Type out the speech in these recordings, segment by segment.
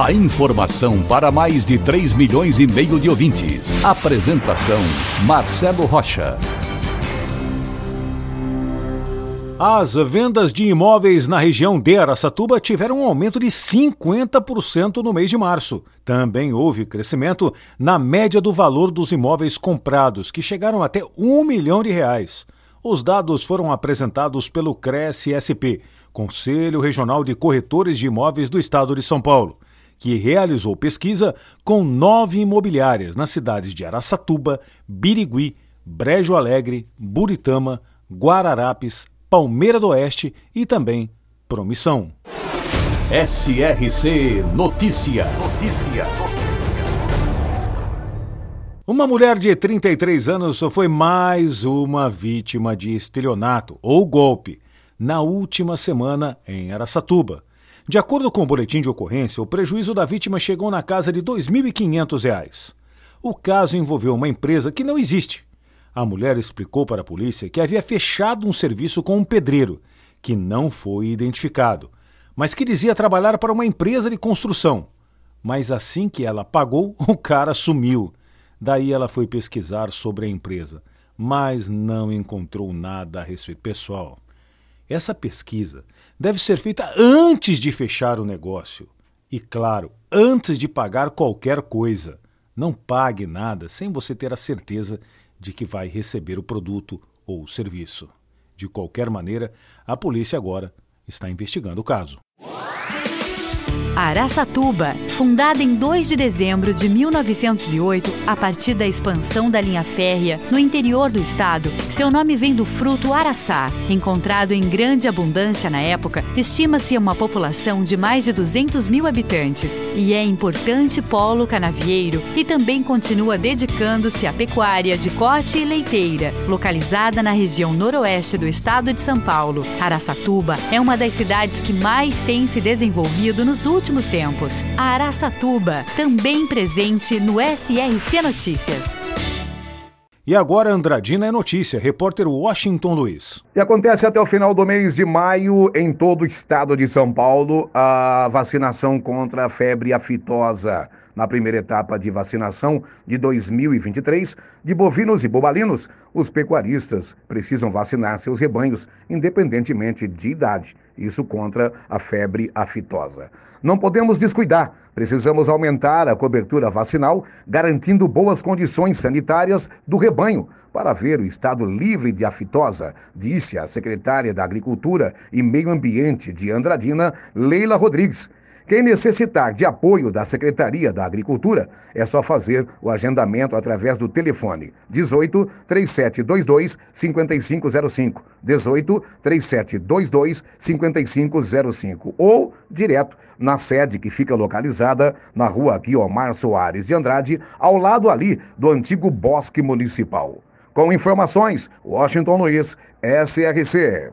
A informação para mais de 3 milhões e meio de ouvintes. Apresentação Marcelo Rocha. As vendas de imóveis na região de Araçatuba tiveram um aumento de 50% no mês de março. Também houve crescimento na média do valor dos imóveis comprados, que chegaram até um milhão de reais. Os dados foram apresentados pelo CRES-SP, Conselho Regional de Corretores de Imóveis do Estado de São Paulo, que realizou pesquisa com nove imobiliárias nas cidades de Araçatuba, Birigui, Brejo Alegre, Buritama, Guararapes, Palmeira do Oeste e também Promissão. SRC Notícia. Notícia. Uma mulher de 33 anos foi mais uma vítima de estelionato ou golpe na última semana em Araçatuba. De acordo com o boletim de ocorrência, o prejuízo da vítima chegou na casa de R$ 2.500. O caso envolveu uma empresa que não existe a mulher explicou para a polícia que havia fechado um serviço com um pedreiro, que não foi identificado, mas que dizia trabalhar para uma empresa de construção. Mas assim que ela pagou, o cara sumiu. Daí ela foi pesquisar sobre a empresa, mas não encontrou nada a respeito. Pessoal, essa pesquisa deve ser feita antes de fechar o negócio. E, claro, antes de pagar qualquer coisa. Não pague nada sem você ter a certeza de que vai receber o produto ou o serviço. De qualquer maneira, a polícia agora está investigando o caso. Araçatuba, fundada em 2 de dezembro de 1908, a partir da expansão da linha férrea no interior do estado, seu nome vem do fruto araçá, encontrado em grande abundância na época, estima-se uma população de mais de 200 mil habitantes. E é importante polo canavieiro e também continua dedicando-se à pecuária de corte e leiteira, localizada na região noroeste do estado de São Paulo. Araçatuba é uma das cidades que mais tem se desenvolvido nos últimos últimos tempos. A Araçatuba, também presente no SRC Notícias. E agora Andradina é notícia, repórter Washington Luiz. E acontece até o final do mês de maio em todo o estado de São Paulo a vacinação contra a febre aftosa na primeira etapa de vacinação de 2023 de bovinos e bobalinos, os pecuaristas precisam vacinar seus rebanhos, independentemente de idade. Isso contra a febre aftosa. Não podemos descuidar. Precisamos aumentar a cobertura vacinal, garantindo boas condições sanitárias do rebanho para ver o estado livre de aftosa, disse a secretária da Agricultura e Meio Ambiente de Andradina, Leila Rodrigues. Quem necessitar de apoio da Secretaria da Agricultura, é só fazer o agendamento através do telefone 18 3722 5505, 18 3722 5505 ou direto na sede que fica localizada na rua Guiomar Soares de Andrade, ao lado ali do antigo Bosque Municipal. Com informações, Washington Luiz, SRC.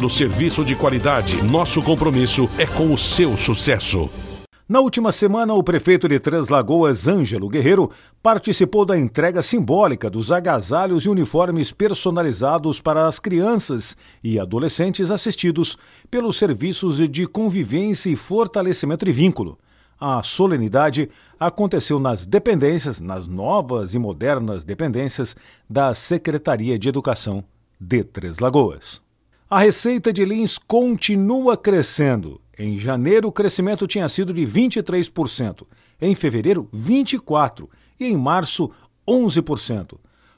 oferecendo serviço de qualidade. Nosso compromisso é com o seu sucesso. Na última semana, o prefeito de Três Lagoas, Ângelo Guerreiro, participou da entrega simbólica dos agasalhos e uniformes personalizados para as crianças e adolescentes assistidos pelos serviços de convivência e fortalecimento de vínculo. A solenidade aconteceu nas dependências, nas novas e modernas dependências da Secretaria de Educação de Três Lagoas. A receita de Lins continua crescendo. Em janeiro, o crescimento tinha sido de 23%. em fevereiro, 24% e em março, 11%,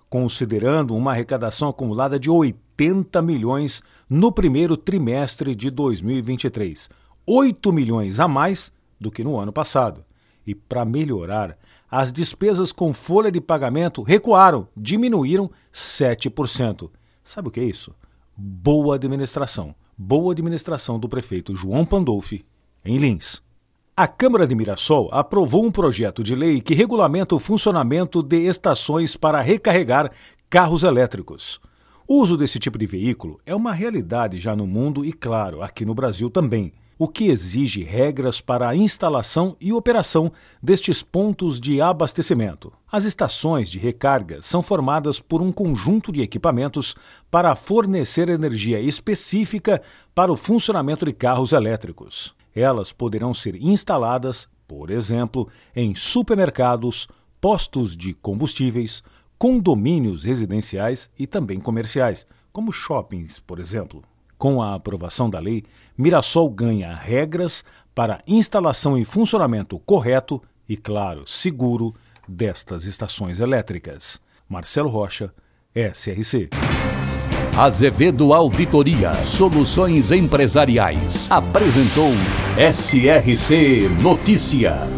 considerando uma arrecadação acumulada de 80 milhões no primeiro trimestre de 2023, 8 milhões a mais do que no ano passado. E para melhorar, as despesas com folha de pagamento recuaram, diminuíram 7%. Sabe o que é isso? Boa administração. Boa administração do prefeito João Pandolfi, em Lins. A Câmara de Mirassol aprovou um projeto de lei que regulamenta o funcionamento de estações para recarregar carros elétricos. O uso desse tipo de veículo é uma realidade já no mundo e, claro, aqui no Brasil também, o que exige regras para a instalação e operação destes pontos de abastecimento. As estações de recarga são formadas por um conjunto de equipamentos para fornecer energia específica para o funcionamento de carros elétricos. Elas poderão ser instaladas, por exemplo, em supermercados, postos de combustíveis, condomínios residenciais e também comerciais, como shoppings, por exemplo. Com a aprovação da lei, Mirassol ganha regras para instalação e funcionamento correto e, claro, seguro destas estações elétricas. Marcelo Rocha, SRC. Azevedo Auditoria Soluções Empresariais apresentou SRC Notícia.